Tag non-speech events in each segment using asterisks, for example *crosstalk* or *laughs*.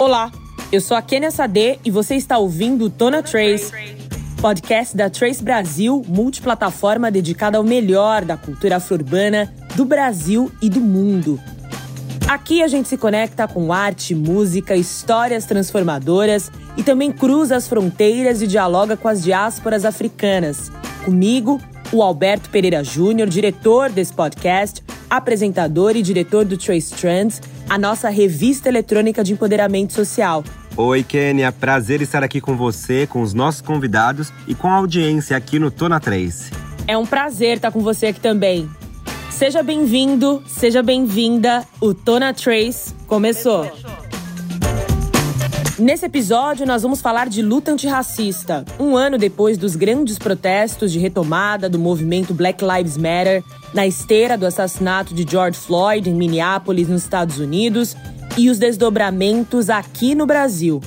Olá, eu sou a Kenia Sade e você está ouvindo o Tona Trace, podcast da Trace Brasil, multiplataforma dedicada ao melhor da cultura afro-urbana do Brasil e do mundo. Aqui a gente se conecta com arte, música, histórias transformadoras e também cruza as fronteiras e dialoga com as diásporas africanas. Comigo, o Alberto Pereira Júnior, diretor desse podcast, apresentador e diretor do Trace Trends, a nossa revista eletrônica de empoderamento social. Oi, Kênia. Prazer estar aqui com você, com os nossos convidados e com a audiência aqui no Tona 3. É um prazer estar com você aqui também. Seja bem-vindo, seja bem-vinda. O Tona Trace começou. Nesse episódio, nós vamos falar de luta antirracista. Um ano depois dos grandes protestos de retomada do movimento Black Lives Matter, na esteira do assassinato de George Floyd em Minneapolis, nos Estados Unidos, e os desdobramentos aqui no Brasil.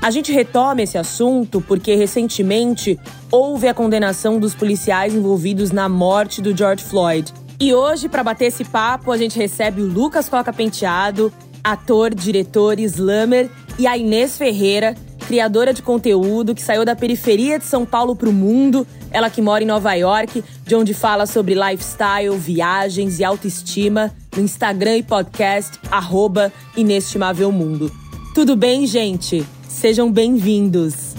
A gente retoma esse assunto porque recentemente houve a condenação dos policiais envolvidos na morte do George Floyd. E hoje, para bater esse papo, a gente recebe o Lucas Coca Penteado, ator, diretor, slammer, e a Inês Ferreira, criadora de conteúdo que saiu da periferia de São Paulo para o mundo, ela que mora em Nova York, de onde fala sobre lifestyle, viagens e autoestima no Instagram e podcast arroba Inestimável Mundo. Tudo bem, gente? Sejam bem-vindos.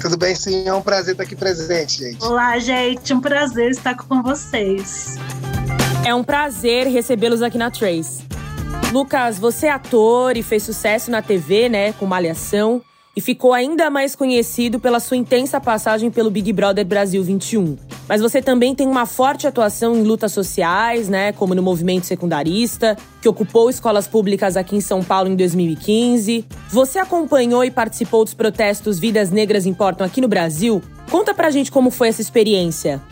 Tudo bem, sim. É um prazer estar aqui presente, gente. Olá, gente. Um prazer estar com vocês. É um prazer recebê-los aqui na Trace. Lucas, você é ator e fez sucesso na TV, né, com Malhação, e ficou ainda mais conhecido pela sua intensa passagem pelo Big Brother Brasil 21. Mas você também tem uma forte atuação em lutas sociais, né, como no movimento secundarista, que ocupou escolas públicas aqui em São Paulo em 2015. Você acompanhou e participou dos protestos Vidas Negras Importam aqui no Brasil? Conta pra gente como foi essa experiência.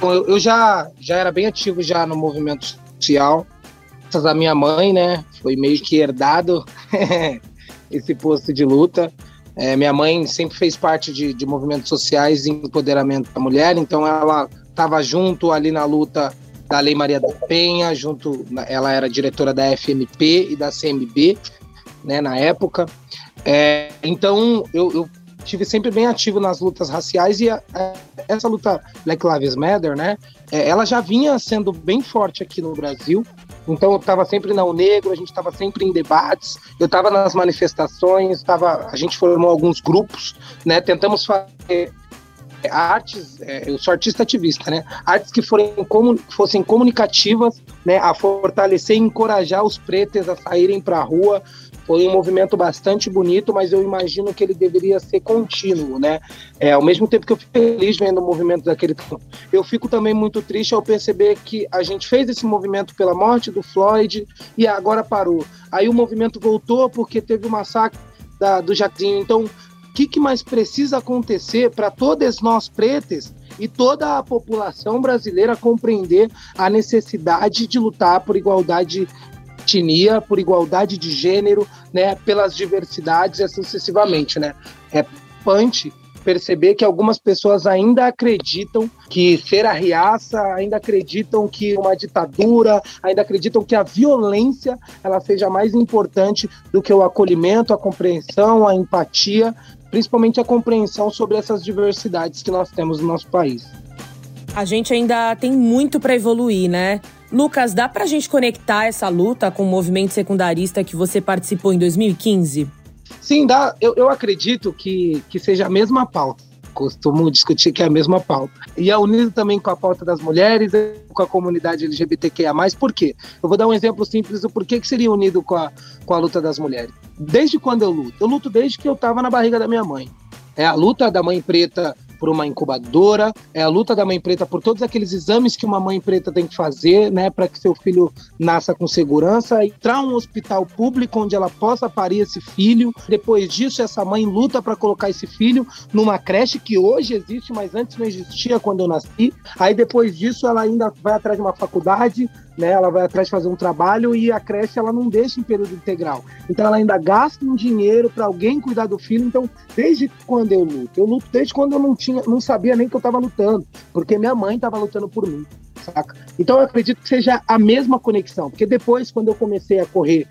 Bom, eu já, já era bem ativo já no movimento social. Graças à minha mãe, né? Foi meio que herdado *laughs* esse posto de luta. É, minha mãe sempre fez parte de, de movimentos sociais e empoderamento da mulher, então ela estava junto ali na luta da Lei Maria da Penha, junto, ela era diretora da FMP e da CMB, né, na época. É, então eu, eu tive sempre bem ativo nas lutas raciais e a, a, essa luta Black Lives Matter, né? É, ela já vinha sendo bem forte aqui no Brasil. Então eu estava sempre na Negro, a gente estava sempre em debates, eu estava nas manifestações, tava, a gente formou alguns grupos, né? Tentamos fazer artes, é, eu sou artista ativista, né? Artes que forem, comun, fossem comunicativas, né? A fortalecer e encorajar os pretos a saírem para a rua, foi um movimento bastante bonito, mas eu imagino que ele deveria ser contínuo, né? É, ao mesmo tempo que eu fico feliz vendo o movimento daquele eu fico também muito triste ao perceber que a gente fez esse movimento pela morte do Floyd e agora parou. Aí o movimento voltou porque teve o massacre da, do Jaquinho. Então, o que, que mais precisa acontecer para todas nós pretas e toda a população brasileira compreender a necessidade de lutar por igualdade etnia, por igualdade de gênero, né, pelas diversidades e assim sucessivamente, né? É pante perceber que algumas pessoas ainda acreditam que ser a riaça, ainda acreditam que uma ditadura, ainda acreditam que a violência ela seja mais importante do que o acolhimento, a compreensão, a empatia, principalmente a compreensão sobre essas diversidades que nós temos no nosso país. A gente ainda tem muito para evoluir, né? Lucas, dá pra gente conectar essa luta com o movimento secundarista que você participou em 2015? Sim, dá. Eu, eu acredito que, que seja a mesma pauta. Costumo discutir que é a mesma pauta. E é unido também com a pauta das mulheres, com a comunidade LGBTQIA. Por quê? Eu vou dar um exemplo simples do porquê que seria unido com a, com a luta das mulheres. Desde quando eu luto? Eu luto desde que eu estava na barriga da minha mãe. É a luta da mãe preta por uma incubadora, é a luta da mãe preta por todos aqueles exames que uma mãe preta tem que fazer, né, para que seu filho nasça com segurança, entrar um hospital público onde ela possa parir esse filho. Depois disso, essa mãe luta para colocar esse filho numa creche que hoje existe, mas antes não existia quando eu nasci. Aí depois disso, ela ainda vai atrás de uma faculdade, né? Ela vai atrás de fazer um trabalho e a creche ela não deixa em período integral. Então ela ainda gasta um dinheiro para alguém cuidar do filho. Então, desde quando eu luto? Eu luto desde quando eu não tinha, não sabia nem que eu estava lutando, porque minha mãe estava lutando por mim. saca? Então eu acredito que seja a mesma conexão, porque depois, quando eu comecei a correr,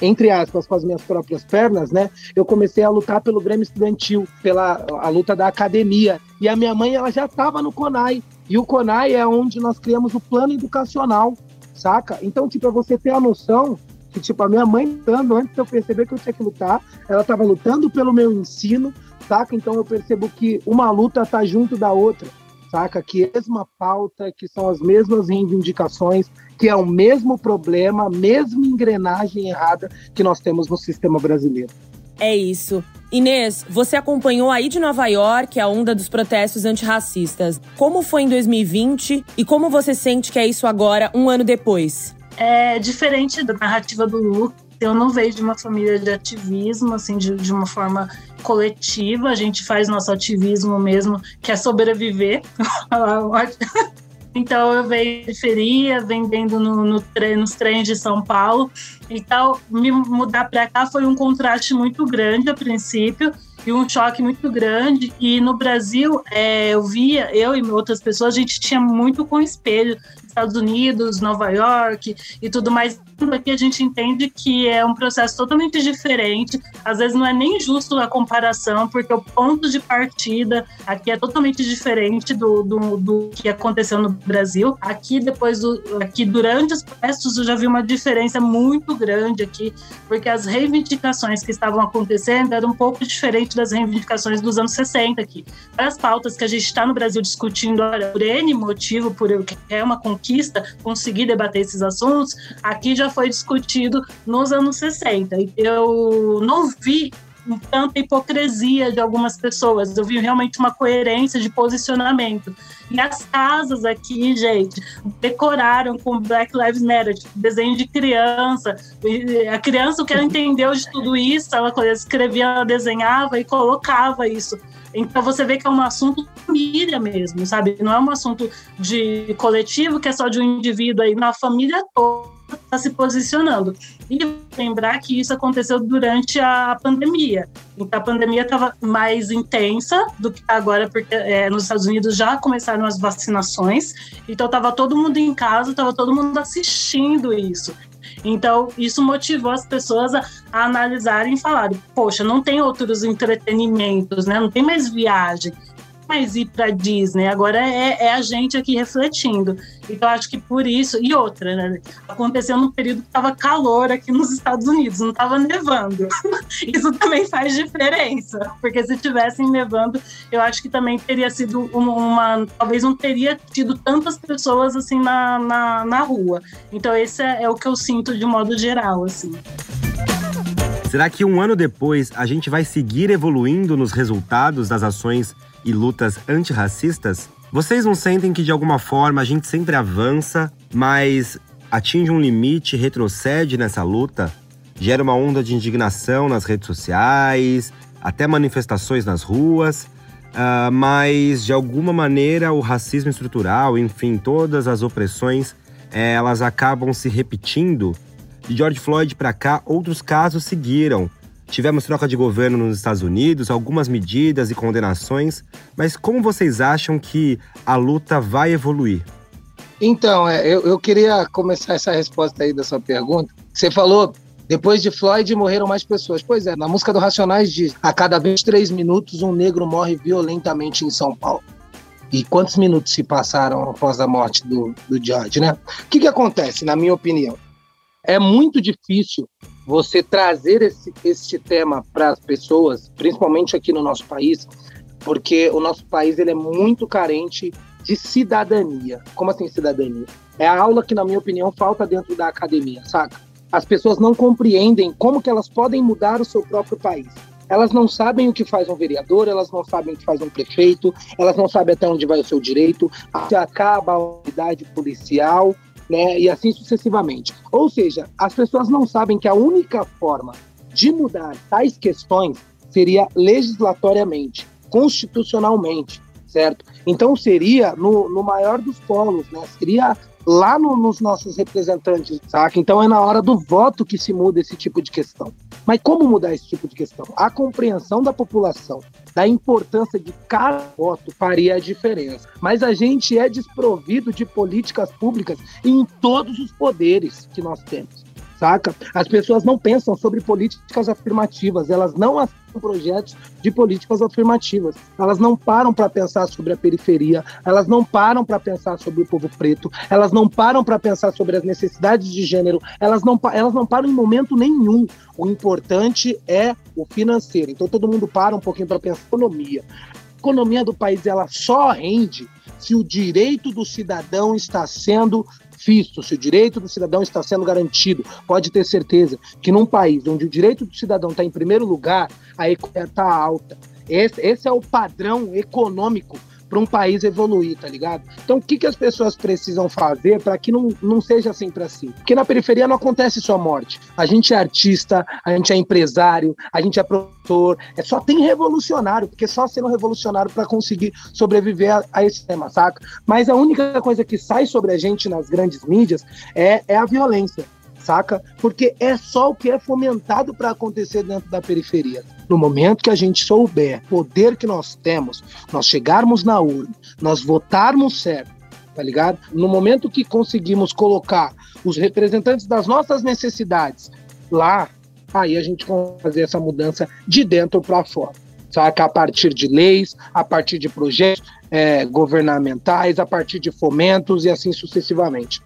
entre aspas, com as minhas próprias pernas, né, eu comecei a lutar pelo Grêmio Estudantil, pela a luta da academia, e a minha mãe, ela já estava no CONAI, e o CONAI é onde nós criamos o plano educacional, saca? Então, tipo, é você ter a noção que, tipo, a minha mãe lutando, antes de eu perceber que eu tinha que lutar, ela estava lutando pelo meu ensino, saca? Então eu percebo que uma luta tá junto da outra saca? Que é a mesma pauta, que são as mesmas reivindicações, que é o mesmo problema, a mesma engrenagem errada que nós temos no sistema brasileiro. É isso. Inês, você acompanhou aí de Nova York a onda dos protestos antirracistas. Como foi em 2020 e como você sente que é isso agora, um ano depois? É diferente da narrativa do Lu. Eu não vejo uma família de ativismo, assim, de, de uma forma coletiva, a gente faz nosso ativismo mesmo, que é sobreviver. *laughs* então eu venho de periferia, vendendo no, no tre nos trens de São Paulo. Então, me mudar para cá foi um contraste muito grande a princípio e um choque muito grande. E no Brasil, é, eu via, eu e outras pessoas, a gente tinha muito com espelho. Estados Unidos, Nova York e tudo mais aqui a gente entende que é um processo totalmente diferente. Às vezes não é nem justo a comparação, porque o ponto de partida aqui é totalmente diferente do, do, do que aconteceu no Brasil. Aqui, depois do, aqui durante os protestos, eu já vi uma diferença muito grande aqui, porque as reivindicações que estavam acontecendo eram um pouco diferentes das reivindicações dos anos 60 aqui. As pautas que a gente está no Brasil discutindo olha, por N motivo, por que é uma conquista conseguir debater esses assuntos, aqui já foi discutido nos anos 60. Eu não vi tanta hipocrisia de algumas pessoas, eu vi realmente uma coerência de posicionamento. E as casas aqui, gente, decoraram com Black Lives Matter, tipo, desenho de criança. A criança, o que ela *laughs* entendeu de tudo isso, ela escrevia, ela desenhava e colocava isso. Então você vê que é um assunto família mesmo, sabe? Não é um assunto de coletivo que é só de um indivíduo aí, na família toda está se posicionando. E lembrar que isso aconteceu durante a pandemia. Então a pandemia estava mais intensa do que agora, porque é, nos Estados Unidos já começaram as vacinações. Então estava todo mundo em casa, estava todo mundo assistindo isso. Então, isso motivou as pessoas a, a analisarem e falarem: poxa, não tem outros entretenimentos, né? Não tem mais viagem mais ir para Disney, agora é, é, a gente aqui refletindo. Então, acho que por isso. E outra, né? Aconteceu num período que estava calor aqui nos Estados Unidos, não estava nevando. *laughs* isso também faz diferença, porque se tivessem nevando, eu acho que também teria sido uma. uma talvez não teria tido tantas pessoas assim na, na, na rua. Então, esse é, é o que eu sinto de modo geral, assim. Será que um ano depois a gente vai seguir evoluindo nos resultados das ações e lutas antirracistas, vocês não sentem que de alguma forma a gente sempre avança, mas atinge um limite, retrocede nessa luta? Gera uma onda de indignação nas redes sociais, até manifestações nas ruas, uh, mas de alguma maneira o racismo estrutural, enfim, todas as opressões, eh, elas acabam se repetindo. De George Floyd para cá, outros casos seguiram. Tivemos troca de governo nos Estados Unidos, algumas medidas e condenações, mas como vocês acham que a luta vai evoluir? Então, é, eu, eu queria começar essa resposta aí da sua pergunta. Você falou, depois de Floyd morreram mais pessoas. Pois é, na música do Racionais diz: a cada 23 minutos um negro morre violentamente em São Paulo. E quantos minutos se passaram após a morte do, do George, né? O que, que acontece, na minha opinião? É muito difícil você trazer esse, esse tema para as pessoas, principalmente aqui no nosso país, porque o nosso país ele é muito carente de cidadania. Como assim cidadania? É a aula que, na minha opinião, falta dentro da academia, saca? As pessoas não compreendem como que elas podem mudar o seu próprio país. Elas não sabem o que faz um vereador, elas não sabem o que faz um prefeito, elas não sabem até onde vai o seu direito, acaba a unidade policial, né? E assim sucessivamente. Ou seja, as pessoas não sabem que a única forma de mudar tais questões seria legislatoriamente, constitucionalmente, certo? Então seria no, no maior dos polos, né? Seria lá no, nos nossos representantes, saca? Então é na hora do voto que se muda esse tipo de questão. Mas como mudar esse tipo de questão? A compreensão da população da importância de cada voto faria a diferença. Mas a gente é desprovido de políticas públicas em todos os poderes que nós temos saca? As pessoas não pensam sobre políticas afirmativas, elas não aceitam projetos de políticas afirmativas. Elas não param para pensar sobre a periferia, elas não param para pensar sobre o povo preto, elas não param para pensar sobre as necessidades de gênero, elas não, elas não param em momento nenhum. O importante é o financeiro. Então todo mundo para um pouquinho para pensar economia. A economia do país ela só rende se o direito do cidadão está sendo visto, se o direito do cidadão está sendo garantido. Pode ter certeza que num país onde o direito do cidadão está em primeiro lugar, a economia está alta. Esse, esse é o padrão econômico para um país evoluir, tá ligado? Então, o que, que as pessoas precisam fazer para que não, não seja sempre assim? Porque na periferia não acontece só morte. A gente é artista, a gente é empresário, a gente é produtor, é só tem revolucionário, porque só sendo revolucionário para conseguir sobreviver a, a, esse tema, saca? Mas a única coisa que sai sobre a gente nas grandes mídias é, é a violência saca? Porque é só o que é fomentado para acontecer dentro da periferia. No momento que a gente souber o poder que nós temos, nós chegarmos na urna, nós votarmos certo, tá ligado? No momento que conseguimos colocar os representantes das nossas necessidades lá, aí a gente consegue fazer essa mudança de dentro para fora. Saca? A partir de leis, a partir de projetos é, governamentais, a partir de fomentos e assim sucessivamente.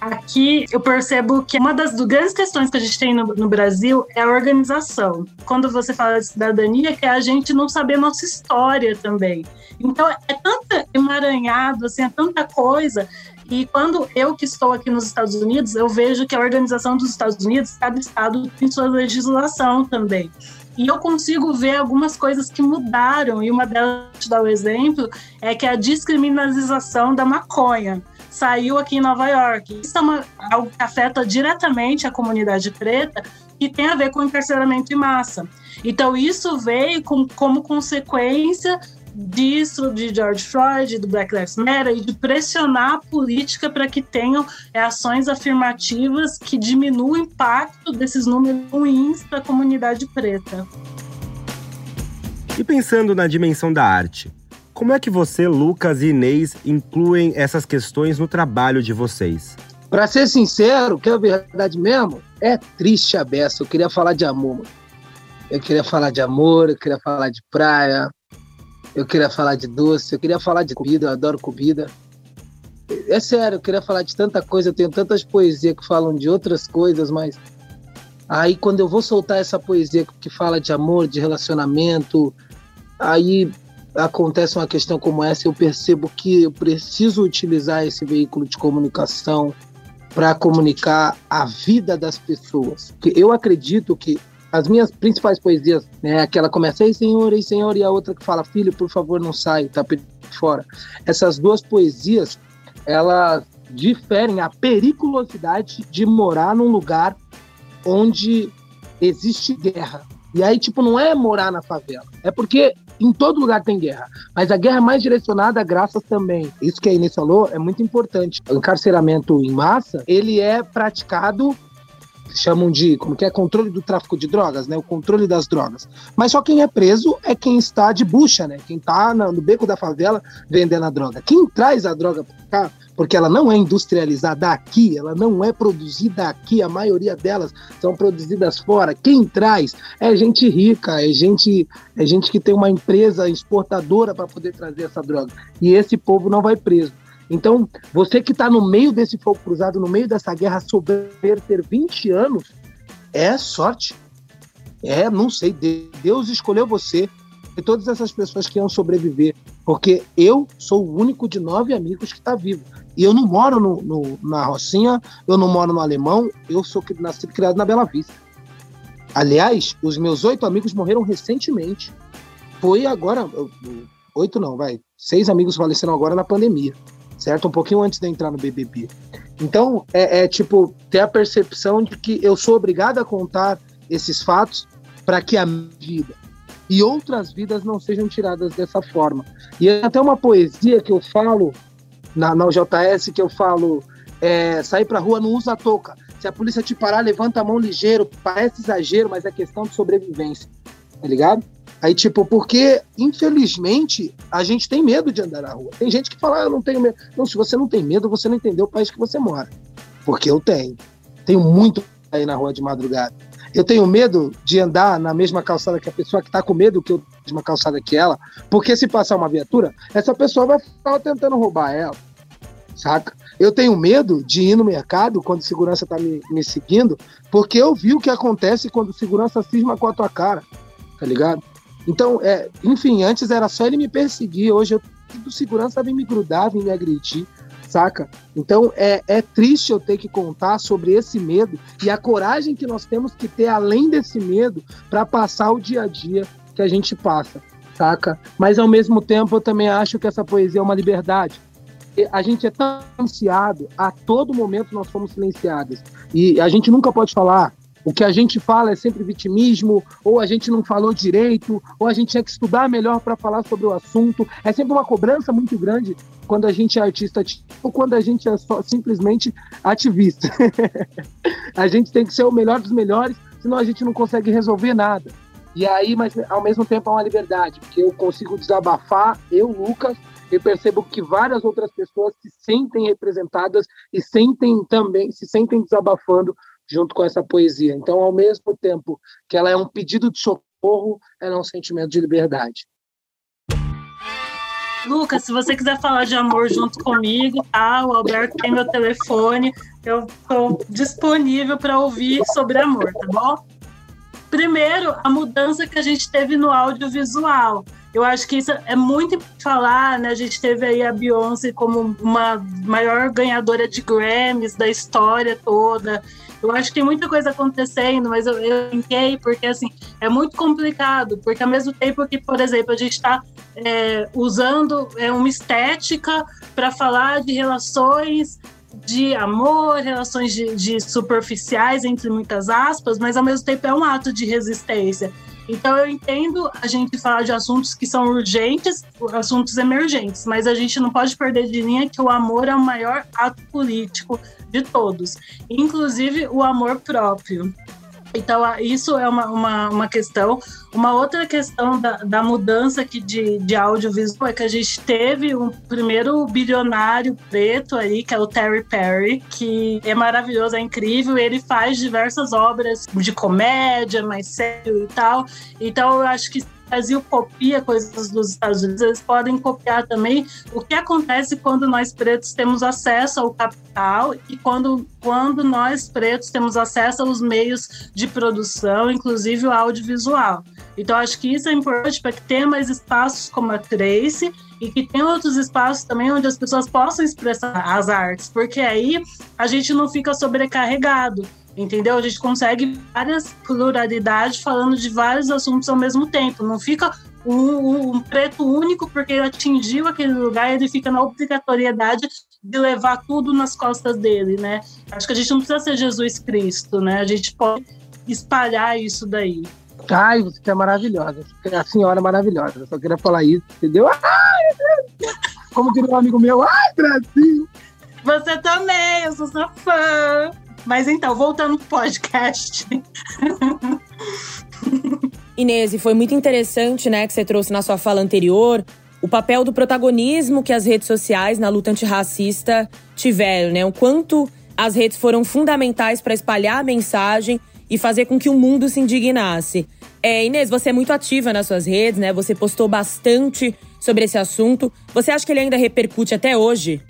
Aqui eu percebo que uma das grandes questões que a gente tem no, no, Brasil é a organização. Quando você fala de cidadania, que é a gente não saber nossa história também. Então é tanta emaranhado, assim, é tanta coisa. E quando eu que estou aqui nos Estados Unidos, eu vejo que a organização dos Estados Unidos, cada estado tem sua legislação também. E eu consigo ver algumas coisas que mudaram, e uma delas, te dar o exemplo, é que é a descriminalização da maconha saiu aqui em Nova York. Isso é uma, algo que afeta diretamente a comunidade preta e tem a ver com encarceramento em massa. Então, isso veio com, como consequência disso, de George Floyd, do Black Lives Matter, e de pressionar a política para que tenham ações afirmativas que diminuam o impacto desses números ruins para a comunidade preta. E pensando na dimensão da arte, como é que você, Lucas e Inês incluem essas questões no trabalho de vocês? Para ser sincero, que é a verdade mesmo, é triste a beça. Eu queria falar de amor. Eu queria falar de amor, eu queria falar de praia, eu queria falar de doce, eu queria falar de comida, eu adoro comida. É sério, eu queria falar de tanta coisa, eu tenho tantas poesias que falam de outras coisas, mas aí quando eu vou soltar essa poesia que fala de amor, de relacionamento, aí acontece uma questão como essa, eu percebo que eu preciso utilizar esse veículo de comunicação para comunicar a vida das pessoas. Porque eu acredito que as minhas principais poesias, né, aquela começa, ei senhor, ei senhor, e a outra que fala, filho, por favor, não sai, tá fora. Essas duas poesias, elas diferem a periculosidade de morar num lugar onde existe guerra. E aí, tipo, não é morar na favela. É porque em todo lugar tem guerra, mas a guerra é mais direcionada a graças também. Isso que a Inês falou é muito importante. O encarceramento em massa, ele é praticado chamam de como que é controle do tráfico de drogas, né? O controle das drogas. Mas só quem é preso é quem está de bucha, né? Quem está no beco da favela vendendo a droga. Quem traz a droga para cá, porque ela não é industrializada aqui, ela não é produzida aqui, a maioria delas são produzidas fora. Quem traz é gente rica, é gente é gente que tem uma empresa exportadora para poder trazer essa droga. E esse povo não vai preso. Então, você que está no meio desse fogo cruzado, no meio dessa guerra, souber ter 20 anos, é sorte. É, não sei, Deus escolheu você e todas essas pessoas que iam sobreviver, porque eu sou o único de nove amigos que está vivo. E eu não moro no, no, na Rocinha, eu não moro no Alemão, eu sou nascido criado na Bela Vista. Aliás, os meus oito amigos morreram recentemente. Foi agora, oito não, vai, seis amigos faleceram agora na pandemia certo? Um pouquinho antes de entrar no BBB. Então, é, é tipo, ter a percepção de que eu sou obrigado a contar esses fatos para que a vida e outras vidas não sejam tiradas dessa forma. E é até uma poesia que eu falo na, na UJS, que eu falo é, sair pra rua, não usa touca. Se a polícia te parar, levanta a mão ligeiro. Parece exagero, mas é questão de sobrevivência. Tá ligado? Aí, tipo, porque, infelizmente, a gente tem medo de andar na rua. Tem gente que fala, ah, eu não tenho medo. Não, se você não tem medo, você não entendeu o país que você mora. Porque eu tenho. Tenho muito aí na rua de madrugada. Eu tenho medo de andar na mesma calçada que a pessoa que está com medo que eu mesma calçada que ela, porque se passar uma viatura, essa pessoa vai ficar tentando roubar ela, saca? Eu tenho medo de ir no mercado quando segurança está me, me seguindo, porque eu vi o que acontece quando segurança cisma com a tua cara, tá ligado? Então, é, enfim, antes era só ele me perseguir, hoje eu, o segurança vem me grudar, vem me agredir, saca? Então é, é triste eu ter que contar sobre esse medo e a coragem que nós temos que ter além desse medo para passar o dia a dia que a gente passa, saca? Mas ao mesmo tempo eu também acho que essa poesia é uma liberdade. A gente é tão silenciado, a todo momento nós somos silenciados. E a gente nunca pode falar, o que a gente fala é sempre vitimismo, ou a gente não falou direito, ou a gente tinha que estudar melhor para falar sobre o assunto. É sempre uma cobrança muito grande quando a gente é artista ou quando a gente é só, simplesmente ativista. *laughs* a gente tem que ser o melhor dos melhores, senão a gente não consegue resolver nada. E aí, mas ao mesmo tempo é uma liberdade, porque eu consigo desabafar, eu, Lucas, eu percebo que várias outras pessoas se sentem representadas e sentem também, se sentem desabafando junto com essa poesia. Então, ao mesmo tempo que ela é um pedido de socorro, ela é um sentimento de liberdade. Lucas, se você quiser falar de amor junto comigo, tá? O Alberto tem meu telefone, eu estou disponível para ouvir sobre amor, tá bom? Primeiro, a mudança que a gente teve no audiovisual. Eu acho que isso é muito falar, né? A gente teve aí a Beyoncé como uma maior ganhadora de Grammys da história toda. Eu acho que tem muita coisa acontecendo, mas eu, eu porque, assim, é muito complicado, porque ao mesmo tempo que, por exemplo, a gente está é, usando é, uma estética para falar de relações de amor, relações de, de, superficiais, entre muitas aspas, mas ao mesmo tempo é um ato de resistência. Então eu entendo a gente falar de assuntos que são urgentes, assuntos emergentes, mas a gente não pode perder de linha que o amor é o maior ato político de todos, inclusive o amor próprio. Então, isso é uma, uma, uma, questão. Uma outra questão da, da mudança aqui de, de audiovisual é que a gente teve um primeiro bilionário preto aí, que é o Terry Perry, que é maravilhoso, é incrível. Ele faz diversas obras de comédia, mais sério e tal. Então, eu acho que Brasil copia coisas dos Estados Unidos, eles podem copiar também o que acontece quando nós pretos temos acesso ao capital e quando, quando nós pretos temos acesso aos meios de produção, inclusive o audiovisual. Então, acho que isso é importante para que tenha mais espaços como a Trace e que tenha outros espaços também onde as pessoas possam expressar as artes, porque aí a gente não fica sobrecarregado entendeu? A gente consegue várias pluralidades falando de vários assuntos ao mesmo tempo. Não fica um, um, preto único porque ele atingiu aquele lugar e ele fica na obrigatoriedade de levar tudo nas costas dele, né? Acho que a gente não precisa ser Jesus Cristo, né? A gente pode espalhar isso daí. Ai, você é maravilhosa. Você é a senhora maravilhosa. Eu só queria falar isso, entendeu? Ai! Como diria um amigo meu, ai, Brasil! Você também, eu sou sua fã. Mas então, voltando pro podcast. Inês, foi muito interessante, né, que você trouxe na sua fala anterior o papel do protagonismo que as redes sociais na luta antirracista tiveram, né? O quanto as redes foram fundamentais para espalhar a mensagem e fazer com que o mundo se indignasse. É, Inês, você é muito ativa nas suas redes, né? Você postou bastante sobre esse assunto. Você acha que ele ainda repercute até hoje?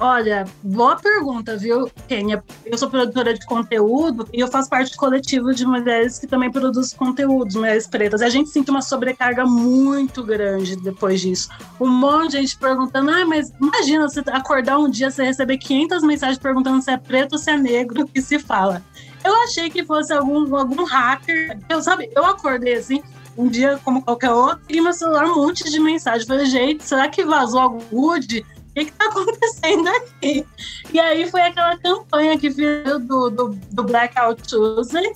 Olha, boa pergunta, viu, Kênia? Eu sou produtora de conteúdo e eu faço parte do coletivo de mulheres que também produzem conteúdos, mulheres pretas. E a gente sente uma sobrecarga muito grande depois disso. Um monte de gente perguntando, ah, mas imagina você acordar um dia, você receber 500 mensagens perguntando se é preto ou se é negro, que se fala. Eu achei que fosse algum, algum hacker. Eu, sabe, eu acordei assim, um dia como qualquer outro, e meu celular um monte de mensagem. Falei, gente, será que vazou algum wood? Que está acontecendo aqui? E aí foi aquela campanha que viu do, do, do Blackout Tuesday.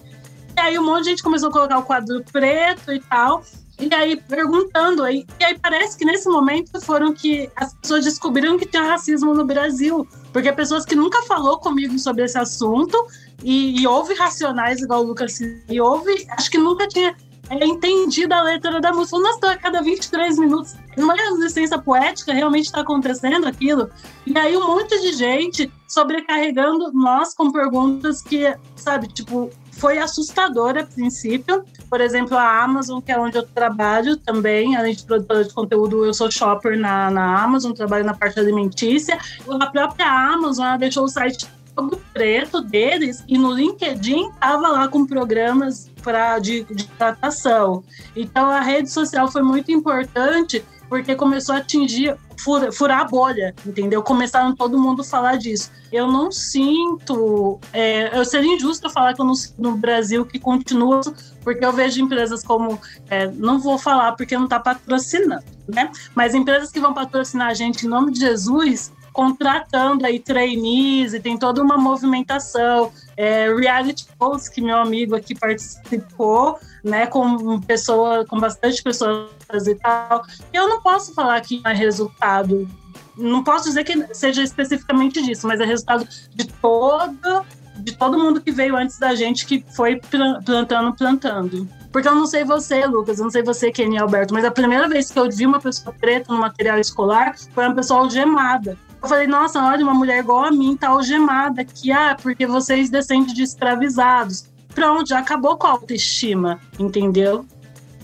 E aí um monte de gente começou a colocar o quadro preto e tal. E aí, perguntando, aí, e aí parece que nesse momento foram que as pessoas descobriram que tinha racismo no Brasil. Porque pessoas que nunca falou comigo sobre esse assunto e, e houve racionais igual o Lucas e houve, acho que nunca tinha é, entendido a letra da música. Nossa, a cada 23 minutos, numa licença poética, realmente está acontecendo aquilo. E aí um monte de gente sobrecarregando nós com perguntas que, sabe, tipo, foi assustador a princípio. Por exemplo, a Amazon, que é onde eu trabalho também, além de produtora de conteúdo, eu sou shopper na, na Amazon, trabalho na parte alimentícia. A própria Amazon deixou o site todo preto deles e no LinkedIn tava lá com programas pra, de, de tratação. Então a rede social foi muito importante porque começou a atingir, fura, furar a bolha, entendeu? Começaram todo mundo a falar disso. Eu não sinto, é, eu seria injusto falar que eu não no Brasil que continua, porque eu vejo empresas como, é, não vou falar porque não está patrocinando, né? Mas empresas que vão patrocinar a gente em nome de Jesus, contratando aí trainees e tem toda uma movimentação. É, reality shows que meu amigo aqui participou, né, com pessoa, com bastante pessoas e tal. Eu não posso falar que é resultado, não posso dizer que seja especificamente disso, mas é resultado de todo de todo mundo que veio antes da gente que foi plantando, plantando. Porque eu não sei você, Lucas, eu não sei você, Kenny Alberto, mas a primeira vez que eu vi uma pessoa preta no material escolar foi uma pessoa algemada. Eu falei, nossa, olha, uma mulher igual a mim tá algemada aqui, ah, porque vocês descendem de escravizados. Pronto, já acabou com a autoestima, entendeu?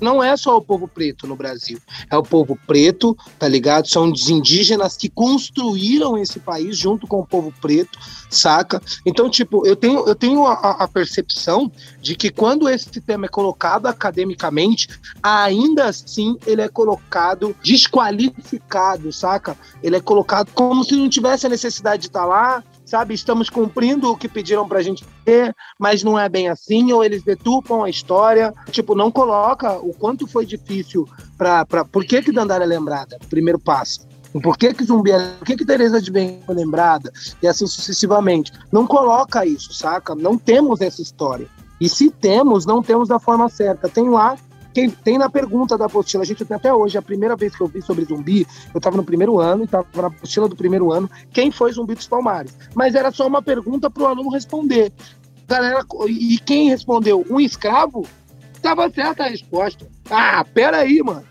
Não é só o povo preto no Brasil. É o povo preto, tá ligado? São os indígenas que construíram esse país junto com o povo preto, saca? Então, tipo, eu tenho, eu tenho a, a percepção de que quando esse tema é colocado academicamente, ainda assim ele é colocado desqualificado, saca? Ele é colocado como se não tivesse a necessidade de estar tá lá, sabe? Estamos cumprindo o que pediram pra gente ter, mas não é bem assim, ou eles detupam a história, tipo, não coloca o quanto foi difícil pra. pra por que, que Dandara é lembrada? Primeiro passo. Por que, que Zumbi é. Por que, que Tereza de Bem foi lembrada? E assim sucessivamente. Não coloca isso, saca? Não temos essa história. E se temos, não temos da forma certa. Tem lá quem tem na pergunta da apostila, a gente tem até hoje, a primeira vez que eu vi sobre zumbi, eu estava no primeiro ano, e estava na apostila do primeiro ano, quem foi zumbi dos Palmares? Mas era só uma pergunta para o aluno responder. Galera, e quem respondeu? Um escravo? Estava certa a resposta. Ah, peraí, mano.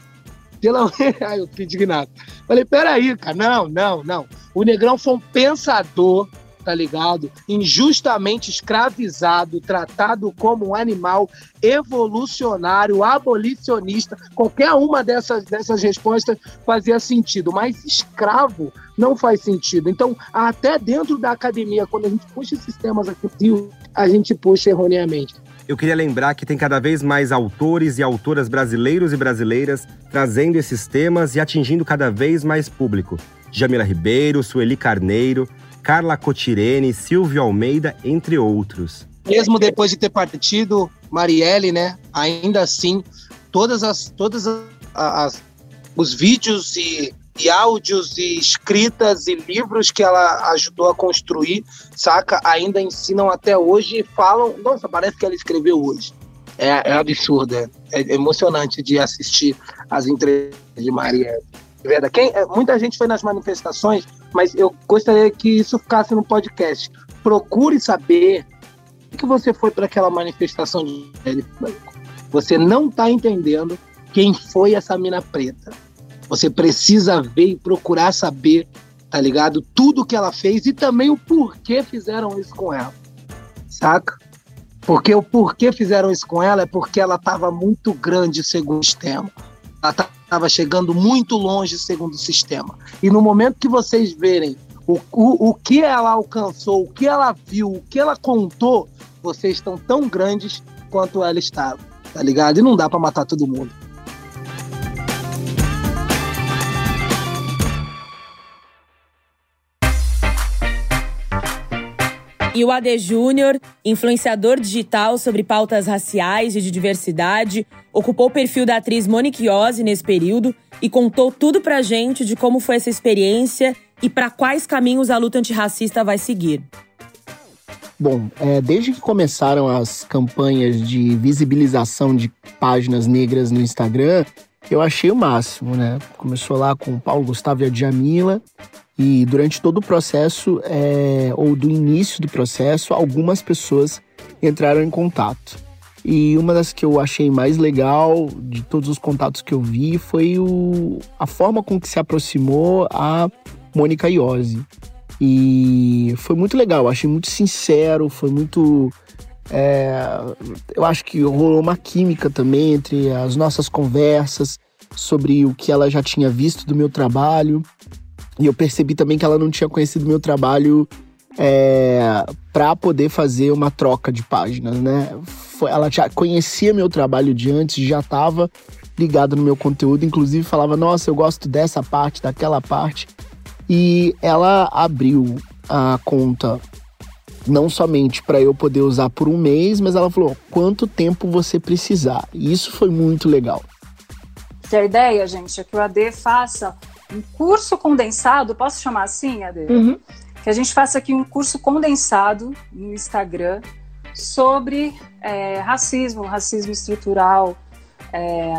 Pela... Ai, *laughs* eu fiquei indignado. Falei, peraí, cara, não, não, não. O Negrão foi um pensador tá ligado? Injustamente escravizado, tratado como um animal evolucionário, abolicionista. Qualquer uma dessas, dessas respostas fazia sentido, mas escravo não faz sentido. Então, até dentro da academia, quando a gente puxa esses temas aqui, a gente puxa erroneamente. Eu queria lembrar que tem cada vez mais autores e autoras brasileiros e brasileiras trazendo esses temas e atingindo cada vez mais público. Jamila Ribeiro, Sueli Carneiro, Carla Cotirene, Silvio Almeida, entre outros. Mesmo depois de ter partido, Marielle, né? Ainda assim, todas as, todas as, as os vídeos e, e áudios e escritas e livros que ela ajudou a construir, saca? Ainda ensinam até hoje e falam. Nossa, parece que ela escreveu hoje. É, é absurdo, é, é emocionante de assistir as entrevistas de Marielle. Quem, é, muita gente foi nas manifestações, mas eu gostaria que isso ficasse no podcast. Procure saber por que você foi para aquela manifestação de Você não está entendendo quem foi essa mina preta. Você precisa ver e procurar saber, tá ligado? Tudo que ela fez e também o porquê fizeram isso com ela. Saca? Porque o porquê fizeram isso com ela é porque ela estava muito grande segundo o sistema. Ela estava chegando muito longe segundo o sistema. E no momento que vocês verem o, o, o que ela alcançou, o que ela viu, o que ela contou, vocês estão tão grandes quanto ela estava, tá ligado? E não dá para matar todo mundo. E o AD Júnior, influenciador digital sobre pautas raciais e de diversidade, ocupou o perfil da atriz Monique Ozzy nesse período e contou tudo pra gente de como foi essa experiência e para quais caminhos a luta antirracista vai seguir. Bom, é, desde que começaram as campanhas de visibilização de páginas negras no Instagram, eu achei o máximo, né? Começou lá com o Paulo Gustavo e a Djamila, e durante todo o processo, é, ou do início do processo, algumas pessoas entraram em contato. E uma das que eu achei mais legal de todos os contatos que eu vi foi o, a forma com que se aproximou a Mônica Iose. E foi muito legal, achei muito sincero, foi muito. É, eu acho que rolou uma química também entre as nossas conversas sobre o que ela já tinha visto do meu trabalho. E eu percebi também que ela não tinha conhecido meu trabalho é, para poder fazer uma troca de páginas, né? Ela já conhecia meu trabalho de antes, já estava ligada no meu conteúdo, inclusive falava: Nossa, eu gosto dessa parte, daquela parte. E ela abriu a conta não somente para eu poder usar por um mês, mas ela falou quanto tempo você precisar. E isso foi muito legal. Se a ideia, gente, é que o AD faça um curso condensado, posso chamar assim, AD? Uhum. Que a gente faça aqui um curso condensado no Instagram sobre é, racismo, racismo estrutural, é,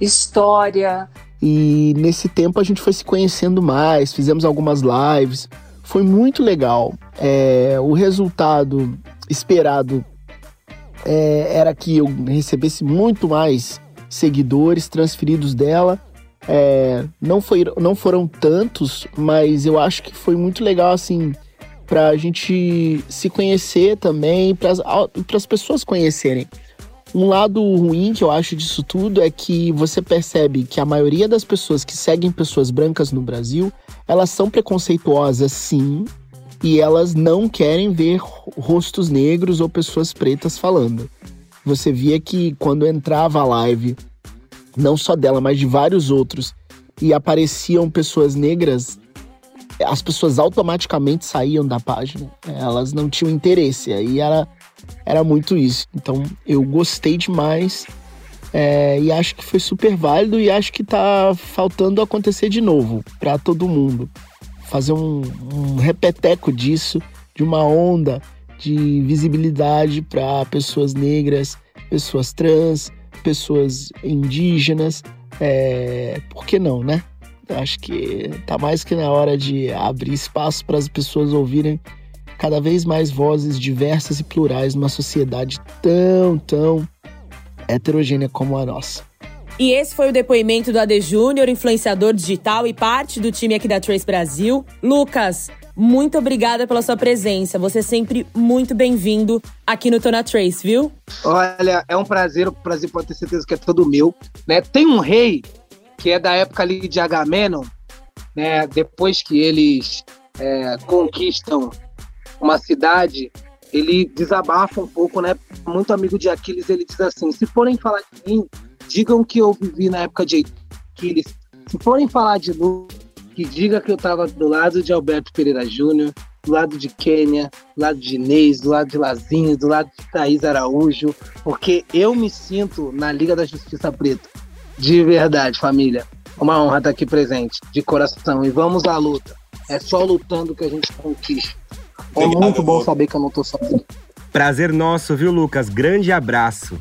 história, e nesse tempo a gente foi se conhecendo mais, fizemos algumas lives. Foi muito legal. É, o resultado esperado é, era que eu recebesse muito mais seguidores transferidos dela. É, não, foi, não foram tantos, mas eu acho que foi muito legal assim para a gente se conhecer também, para as pessoas conhecerem. Um lado ruim que eu acho disso tudo é que você percebe que a maioria das pessoas que seguem pessoas brancas no Brasil, elas são preconceituosas sim, e elas não querem ver rostos negros ou pessoas pretas falando. Você via que quando entrava a live, não só dela, mas de vários outros, e apareciam pessoas negras, as pessoas automaticamente saíam da página. Elas não tinham interesse. Aí era era muito isso. Então eu gostei demais é, e acho que foi super válido e acho que tá faltando acontecer de novo para todo mundo. Fazer um, um repeteco disso, de uma onda de visibilidade para pessoas negras, pessoas trans, pessoas indígenas. É, por que não, né? Acho que tá mais que na hora de abrir espaço para as pessoas ouvirem cada vez mais vozes diversas e plurais numa sociedade tão, tão heterogênea como a nossa. E esse foi o depoimento do AD Júnior, influenciador digital e parte do time aqui da Trace Brasil. Lucas, muito obrigada pela sua presença. Você é sempre muito bem-vindo aqui no Tona Trace, viu? Olha, é um prazer, o prazer pode ter certeza que é todo meu. Né? Tem um rei que é da época ali de Agamenon, né? depois que eles é, conquistam uma cidade, ele desabafa um pouco, né? Muito amigo de Aquiles, ele diz assim: se forem falar de mim, digam que eu vivi na época de Aquiles. Se forem falar de Lu, que diga que eu estava do lado de Alberto Pereira Júnior, do lado de Quênia, do lado de Inês, do lado de Lazinho, do lado de Thaís Araújo, porque eu me sinto na Liga da Justiça Preta. De verdade, família. Uma honra estar aqui presente, de coração. E vamos à luta. É só lutando que a gente conquista. É muito bom saber que eu não tô sozinho. Prazer nosso, viu, Lucas? Grande abraço.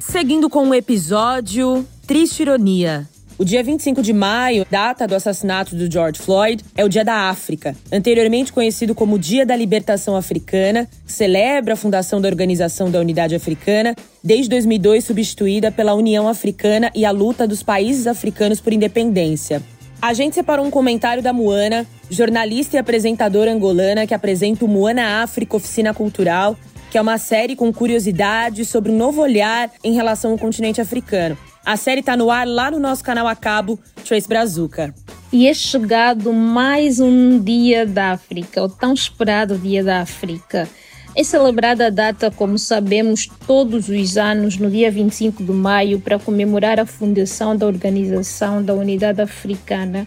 Seguindo com o episódio Triste Ironia. O dia 25 de maio, data do assassinato do George Floyd, é o Dia da África, anteriormente conhecido como Dia da Libertação Africana, celebra a fundação da Organização da Unidade Africana, desde 2002 substituída pela União Africana e a luta dos países africanos por independência. A gente separou um comentário da Moana, jornalista e apresentadora angolana que apresenta o Moana África Oficina Cultural, que é uma série com curiosidades sobre um novo olhar em relação ao continente africano. A série está no ar lá no nosso canal a cabo, Trace Brazuca. E é chegado mais um Dia da África, o tão esperado Dia da África. É celebrada a data, como sabemos, todos os anos, no dia 25 de maio, para comemorar a fundação da Organização da Unidade Africana,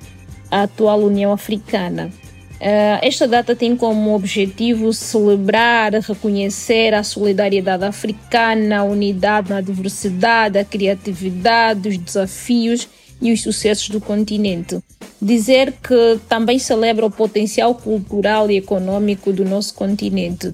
a atual União Africana. Uh, esta data tem como objetivo celebrar, reconhecer a solidariedade africana, a unidade na diversidade, a criatividade, os desafios e os sucessos do continente. dizer que também celebra o potencial cultural e econômico do nosso continente.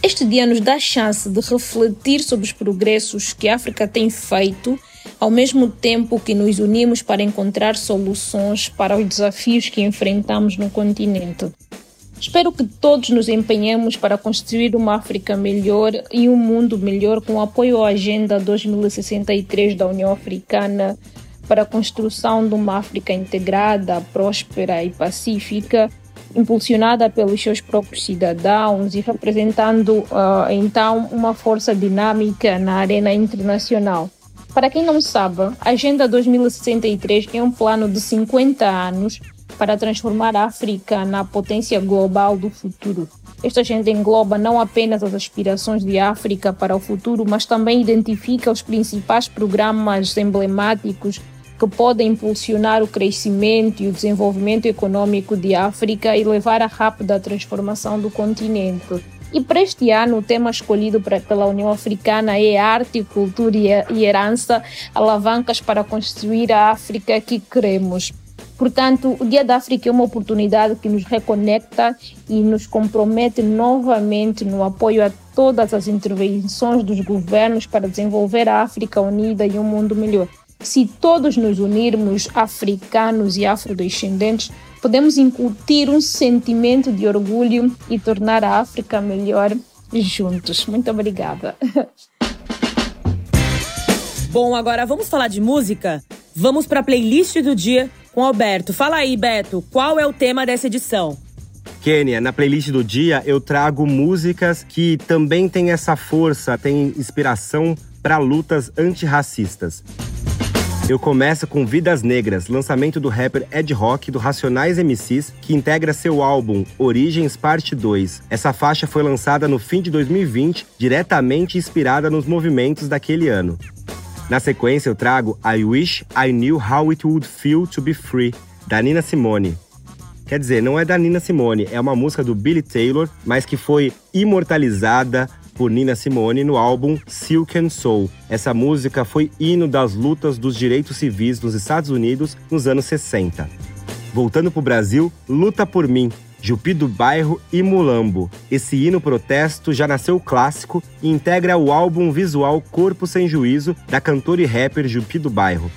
Este dia nos dá a chance de refletir sobre os progressos que a África tem feito, ao mesmo tempo que nos unimos para encontrar soluções para os desafios que enfrentamos no continente. Espero que todos nos empenhemos para construir uma África melhor e um mundo melhor com apoio à Agenda 2063 da União Africana para a construção de uma África integrada, próspera e pacífica, impulsionada pelos seus próprios cidadãos e representando uh, então uma força dinâmica na arena internacional. Para quem não sabe, a Agenda 2063 é um plano de 50 anos para transformar a África na potência global do futuro. Esta agenda engloba não apenas as aspirações de África para o futuro, mas também identifica os principais programas emblemáticos que podem impulsionar o crescimento e o desenvolvimento econômico de África e levar à rápida transformação do continente. E para este ano, o tema escolhido pela União Africana é Arte, Cultura e Herança, alavancas para construir a África que queremos. Portanto, o Dia da África é uma oportunidade que nos reconecta e nos compromete novamente no apoio a todas as intervenções dos governos para desenvolver a África unida e um mundo melhor. Se todos nos unirmos, africanos e afrodescendentes, podemos incutir um sentimento de orgulho e tornar a África melhor juntos. Muito obrigada. *laughs* Bom, agora vamos falar de música? Vamos para a playlist do dia com Alberto. Fala aí, Beto, qual é o tema dessa edição? Kênia, na playlist do dia eu trago músicas que também têm essa força, têm inspiração para lutas antirracistas. Eu começo com Vidas Negras, lançamento do rapper Ed Rock do Racionais MCs, que integra seu álbum Origens Parte 2. Essa faixa foi lançada no fim de 2020, diretamente inspirada nos movimentos daquele ano. Na sequência, eu trago I Wish I Knew How It Would Feel to Be Free, da Nina Simone. Quer dizer, não é da Nina Simone, é uma música do Billy Taylor, mas que foi imortalizada por Nina Simone no álbum Silk and Soul. Essa música foi hino das lutas dos direitos civis nos Estados Unidos nos anos 60. Voltando para o Brasil, Luta por Mim, Jupi do Bairro e Mulambo. Esse hino protesto já nasceu clássico e integra o álbum visual Corpo Sem Juízo da cantora e rapper Jupi do Bairro.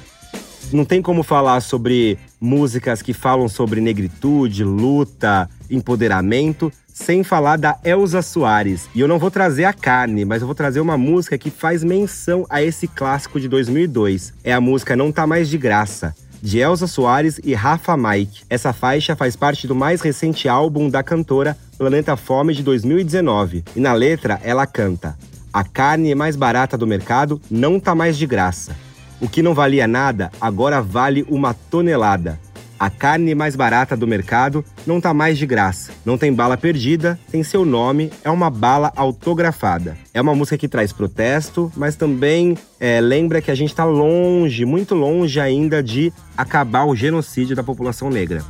Não tem como falar sobre músicas que falam sobre negritude, luta, empoderamento, sem falar da Elza Soares. E eu não vou trazer a carne, mas eu vou trazer uma música que faz menção a esse clássico de 2002. É a música Não Tá Mais de Graça de Elza Soares e Rafa Mike. Essa faixa faz parte do mais recente álbum da cantora Planeta Fome de 2019. E na letra ela canta: A carne mais barata do mercado não tá mais de graça. O que não valia nada agora vale uma tonelada. A carne mais barata do mercado não tá mais de graça. Não tem bala perdida, tem seu nome, é uma bala autografada. É uma música que traz protesto, mas também é, lembra que a gente está longe, muito longe ainda de acabar o genocídio da população negra.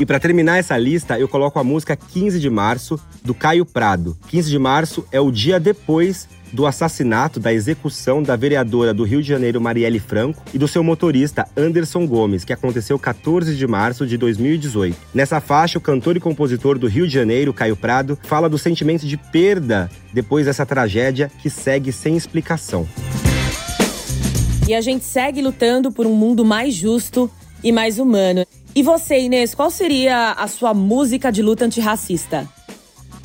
E para terminar essa lista, eu coloco a música 15 de março do Caio Prado. 15 de março é o dia depois do assassinato, da execução da vereadora do Rio de Janeiro, Marielle Franco, e do seu motorista, Anderson Gomes, que aconteceu 14 de março de 2018. Nessa faixa, o cantor e compositor do Rio de Janeiro, Caio Prado, fala do sentimento de perda depois dessa tragédia que segue sem explicação. E a gente segue lutando por um mundo mais justo e mais humano. E você, Inês, qual seria a sua música de luta antirracista?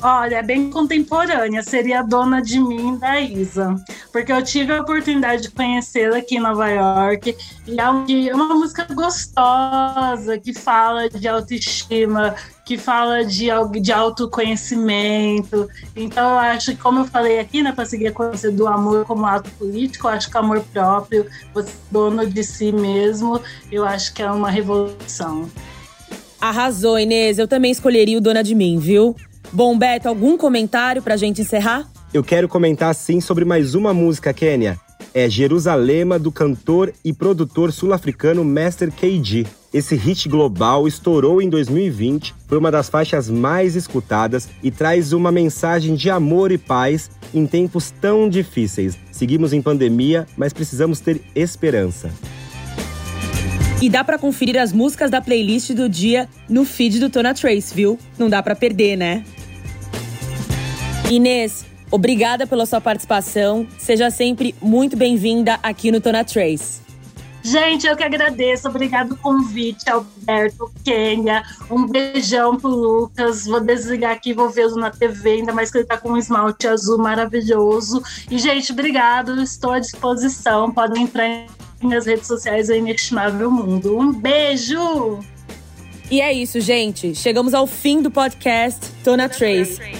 Olha, é bem contemporânea, seria Dona de Mim da Isa, porque eu tive a oportunidade de conhecê-la aqui em Nova York e é uma música gostosa que fala de autoestima, que fala de, de autoconhecimento. Então, eu acho que, como eu falei aqui, né, para seguir a coisa do amor como ato político, eu acho que o amor próprio, você dono de si mesmo, eu acho que é uma revolução. Arrasou, Inês. Eu também escolheria o Dona de Mim, viu? Bom, Beto, algum comentário pra gente encerrar? Eu quero comentar sim sobre mais uma música, Kênia. É Jerusalema, do cantor e produtor sul-africano Master KG. Esse hit global estourou em 2020, foi uma das faixas mais escutadas e traz uma mensagem de amor e paz em tempos tão difíceis. Seguimos em pandemia, mas precisamos ter esperança. E dá para conferir as músicas da playlist do dia no feed do Tona Trace, viu? Não dá para perder, né? Inês, obrigada pela sua participação. Seja sempre muito bem-vinda aqui no Tona Trace. Gente, eu que agradeço. Obrigado pelo convite, Alberto, Kênia. Um beijão pro Lucas. Vou desligar aqui, vou vê-lo na TV, ainda mais que ele tá com um esmalte azul maravilhoso. E, gente, obrigado. Estou à disposição. Podem entrar em minhas redes sociais, o Inestimável Mundo. Um beijo! E é isso, gente. Chegamos ao fim do podcast Tona Trace.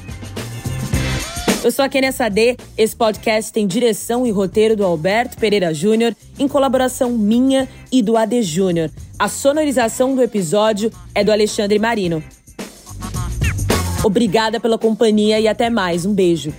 Eu sou a Kenia Sade. Esse podcast tem direção e roteiro do Alberto Pereira Júnior, em colaboração minha e do AD Júnior. A sonorização do episódio é do Alexandre Marino. Obrigada pela companhia e até mais. Um beijo.